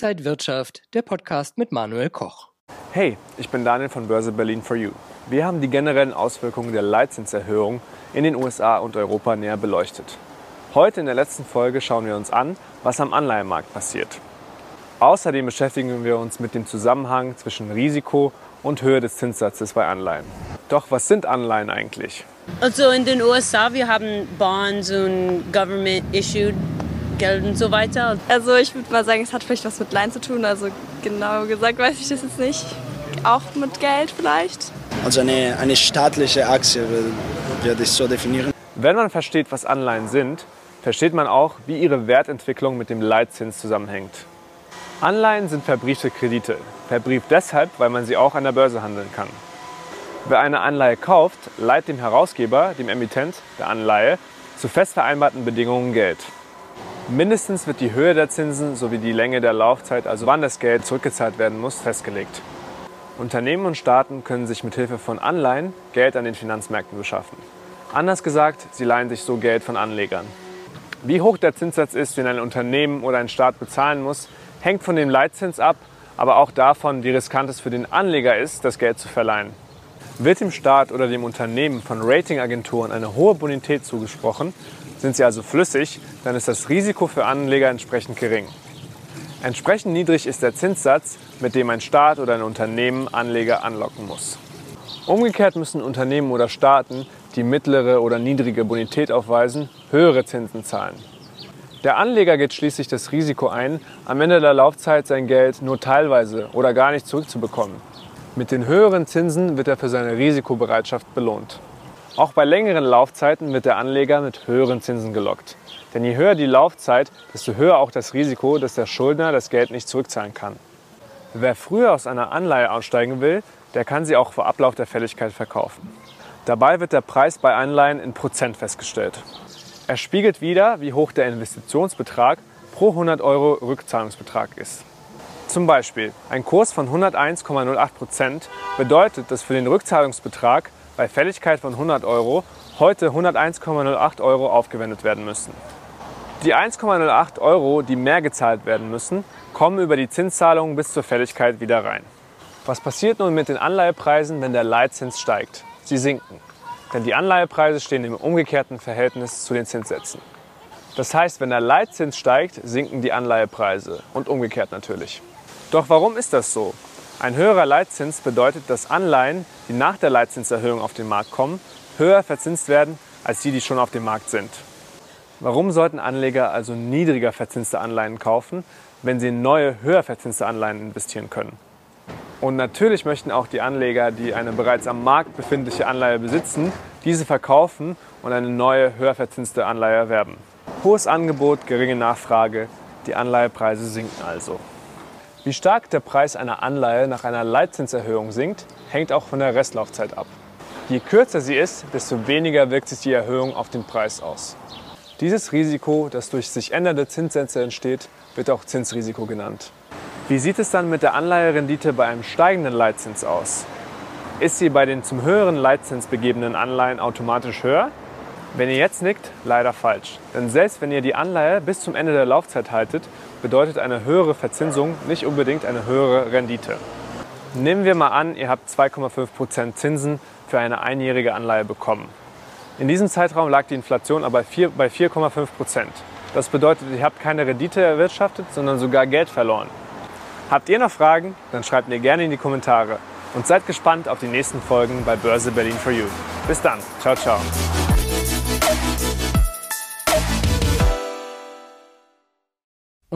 Inside Wirtschaft, der Podcast mit Manuel Koch. Hey, ich bin Daniel von Börse Berlin for You. Wir haben die generellen Auswirkungen der Leitzinserhöhung in den USA und Europa näher beleuchtet. Heute in der letzten Folge schauen wir uns an, was am Anleihenmarkt passiert. Außerdem beschäftigen wir uns mit dem Zusammenhang zwischen Risiko und Höhe des Zinssatzes bei Anleihen. Doch was sind Anleihen eigentlich? Also in den USA, wir haben Bonds und Government-issued Geld und so weiter. Also ich würde mal sagen, es hat vielleicht was mit Leihen zu tun. Also genau gesagt weiß ich das jetzt nicht. Auch mit Geld vielleicht. Also eine, eine staatliche Aktie würde ich so definieren. Wenn man versteht, was Anleihen sind, versteht man auch, wie ihre Wertentwicklung mit dem Leitzins zusammenhängt. Anleihen sind verbriefte Kredite. Verbrieft deshalb, weil man sie auch an der Börse handeln kann. Wer eine Anleihe kauft, leiht dem Herausgeber, dem Emittent der Anleihe, zu fest vereinbarten Bedingungen Geld. Mindestens wird die Höhe der Zinsen sowie die Länge der Laufzeit, also wann das Geld zurückgezahlt werden muss, festgelegt. Unternehmen und Staaten können sich mit Hilfe von Anleihen Geld an den Finanzmärkten beschaffen. Anders gesagt, sie leihen sich so Geld von Anlegern. Wie hoch der Zinssatz ist, den ein Unternehmen oder ein Staat bezahlen muss, hängt von dem Leitzins ab, aber auch davon, wie riskant es für den Anleger ist, das Geld zu verleihen. Wird dem Staat oder dem Unternehmen von Ratingagenturen eine hohe Bonität zugesprochen, sind sie also flüssig, dann ist das Risiko für Anleger entsprechend gering. Entsprechend niedrig ist der Zinssatz, mit dem ein Staat oder ein Unternehmen Anleger anlocken muss. Umgekehrt müssen Unternehmen oder Staaten, die mittlere oder niedrige Bonität aufweisen, höhere Zinsen zahlen. Der Anleger geht schließlich das Risiko ein, am Ende der Laufzeit sein Geld nur teilweise oder gar nicht zurückzubekommen. Mit den höheren Zinsen wird er für seine Risikobereitschaft belohnt. Auch bei längeren Laufzeiten wird der Anleger mit höheren Zinsen gelockt. Denn je höher die Laufzeit, desto höher auch das Risiko, dass der Schuldner das Geld nicht zurückzahlen kann. Wer früher aus einer Anleihe aussteigen will, der kann sie auch vor Ablauf der Fälligkeit verkaufen. Dabei wird der Preis bei Anleihen in Prozent festgestellt. Er spiegelt wider, wie hoch der Investitionsbetrag pro 100 Euro Rückzahlungsbetrag ist. Zum Beispiel ein Kurs von 101,08 Prozent bedeutet, dass für den Rückzahlungsbetrag bei Fälligkeit von 100 Euro heute 101,08 Euro aufgewendet werden müssen. Die 1,08 Euro, die mehr gezahlt werden müssen, kommen über die Zinszahlungen bis zur Fälligkeit wieder rein. Was passiert nun mit den Anleihepreisen, wenn der Leitzins steigt? Sie sinken. Denn die Anleihepreise stehen im umgekehrten Verhältnis zu den Zinssätzen. Das heißt, wenn der Leitzins steigt, sinken die Anleihepreise und umgekehrt natürlich. Doch warum ist das so? Ein höherer Leitzins bedeutet, dass Anleihen, die nach der Leitzinserhöhung auf den Markt kommen, höher verzinst werden als die, die schon auf dem Markt sind. Warum sollten Anleger also niedriger verzinste Anleihen kaufen, wenn sie in neue, höher verzinste Anleihen investieren können? Und natürlich möchten auch die Anleger, die eine bereits am Markt befindliche Anleihe besitzen, diese verkaufen und eine neue, höher verzinste Anleihe erwerben. Hohes Angebot, geringe Nachfrage, die Anleihepreise sinken also. Wie stark der Preis einer Anleihe nach einer Leitzinserhöhung sinkt, hängt auch von der Restlaufzeit ab. Je kürzer sie ist, desto weniger wirkt sich die Erhöhung auf den Preis aus. Dieses Risiko, das durch sich ändernde Zinssätze entsteht, wird auch Zinsrisiko genannt. Wie sieht es dann mit der Anleiherendite bei einem steigenden Leitzins aus? Ist sie bei den zum höheren Leitzins begebenen Anleihen automatisch höher? Wenn ihr jetzt nickt, leider falsch. Denn selbst wenn ihr die Anleihe bis zum Ende der Laufzeit haltet, bedeutet eine höhere Verzinsung nicht unbedingt eine höhere Rendite. Nehmen wir mal an, ihr habt 2,5% Zinsen für eine einjährige Anleihe bekommen. In diesem Zeitraum lag die Inflation aber bei 4,5%. Das bedeutet, ihr habt keine Rendite erwirtschaftet, sondern sogar Geld verloren. Habt ihr noch Fragen? Dann schreibt mir gerne in die Kommentare. Und seid gespannt auf die nächsten Folgen bei Börse Berlin for You. Bis dann. Ciao, ciao.